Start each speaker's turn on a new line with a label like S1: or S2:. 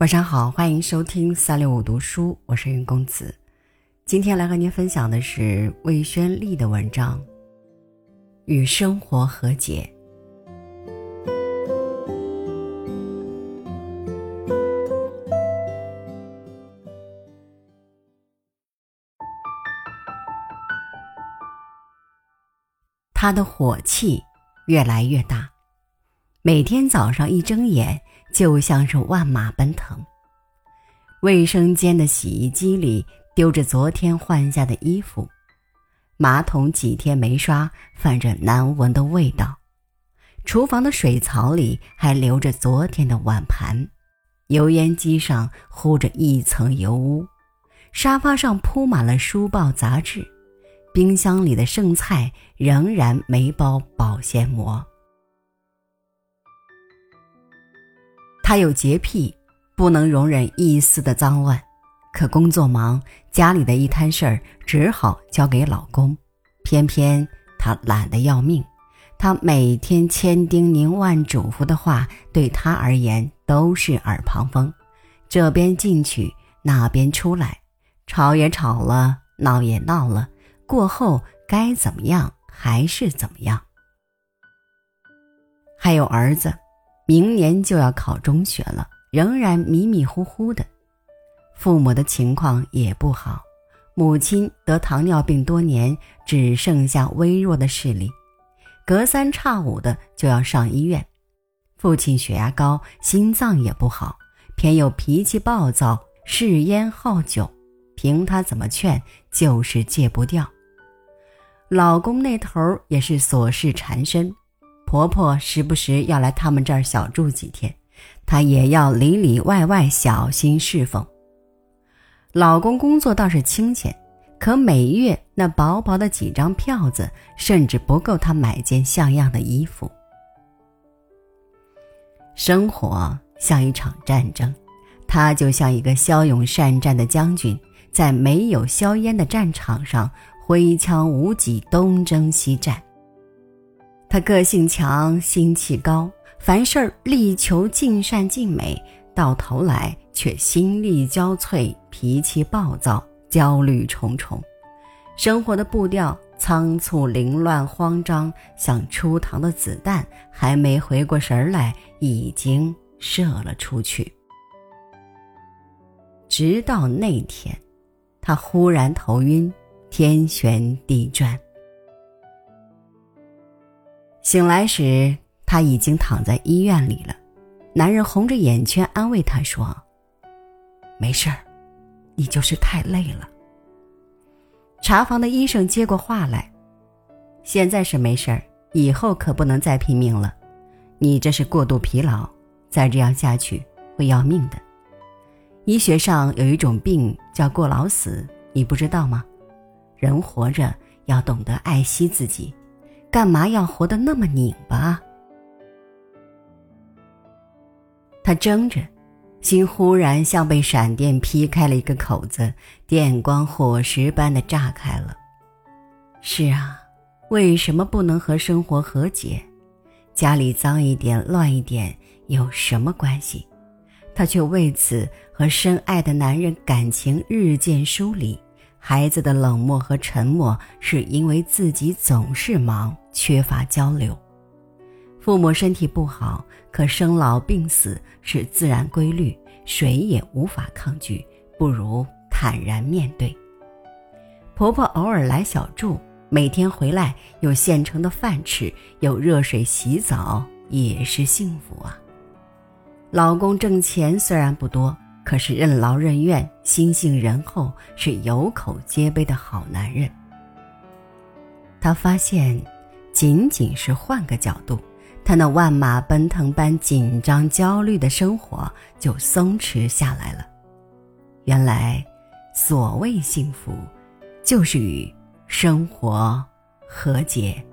S1: 晚上好，欢迎收听三六五读书，我是云公子。今天来和您分享的是魏宣丽的文章《与生活和解》。他的火气越来越大，每天早上一睁眼。就像是万马奔腾。卫生间的洗衣机里丢着昨天换下的衣服，马桶几天没刷，泛着难闻的味道。厨房的水槽里还留着昨天的碗盘，油烟机上糊着一层油污，沙发上铺满了书报杂志，冰箱里的剩菜仍然没包保鲜膜。他有洁癖，不能容忍一丝的脏乱，可工作忙，家里的一摊事儿只好交给老公。偏偏他懒得要命，他每天千叮咛万嘱咐的话，对他而言都是耳旁风。这边进去，那边出来，吵也吵了，闹也闹了，过后该怎么样还是怎么样。还有儿子。明年就要考中学了，仍然迷迷糊糊的。父母的情况也不好，母亲得糖尿病多年，只剩下微弱的视力，隔三差五的就要上医院。父亲血压高，心脏也不好，偏又脾气暴躁，嗜烟好酒，凭他怎么劝，就是戒不掉。老公那头也是琐事缠身。婆婆时不时要来他们这儿小住几天，她也要里里外外小心侍奉。老公工作倒是清闲，可每月那薄薄的几张票子，甚至不够她买件像样的衣服。生活像一场战争，他就像一个骁勇善战的将军，在没有硝烟的战场上挥枪无戟，东征西战。他个性强，心气高，凡事力求尽善尽美，到头来却心力交瘁，脾气暴躁，焦虑重重，生活的步调仓促、凌乱、慌张，像出膛的子弹，还没回过神来，已经射了出去。直到那天，他忽然头晕，天旋地转。醒来时，他已经躺在医院里了。男人红着眼圈安慰他说：“没事儿，你就是太累了。”查房的医生接过话来：“现在是没事儿，以后可不能再拼命了。你这是过度疲劳，再这样下去会要命的。医学上有一种病叫过劳死，你不知道吗？人活着要懂得爱惜自己。”干嘛要活得那么拧巴？他怔着，心忽然像被闪电劈开了一个口子，电光火石般的炸开了。是啊，为什么不能和生活和解？家里脏一点、乱一点有什么关系？他却为此和深爱的男人感情日渐疏离。孩子的冷漠和沉默，是因为自己总是忙，缺乏交流。父母身体不好，可生老病死是自然规律，谁也无法抗拒，不如坦然面对。婆婆偶尔来小住，每天回来有现成的饭吃，有热水洗澡，也是幸福啊。老公挣钱虽然不多。可是任劳任怨、心性仁厚，是有口皆碑的好男人。他发现，仅仅是换个角度，他那万马奔腾般紧张、焦虑的生活就松弛下来了。原来，所谓幸福，就是与生活和解。